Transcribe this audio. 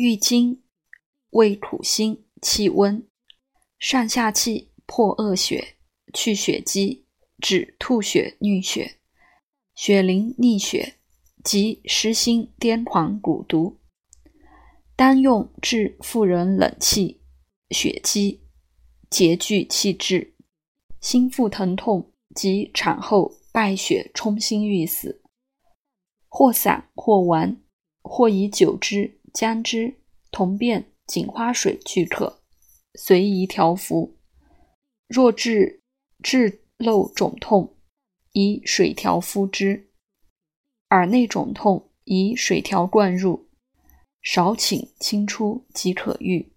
郁金，味苦辛，气温，上下气，破恶血，去血积，止吐血、衄血、血淋逆血及失心癫狂蛊毒。单用治妇人冷气、血积、结聚气滞、心腹疼痛及产后败血冲心欲死，或散或丸，或以酒汁、姜汁、铜变、锦花水俱可，随宜调服。若治痔漏肿痛，以水调敷之；耳内肿痛，以水调灌入。少顷清出即可愈。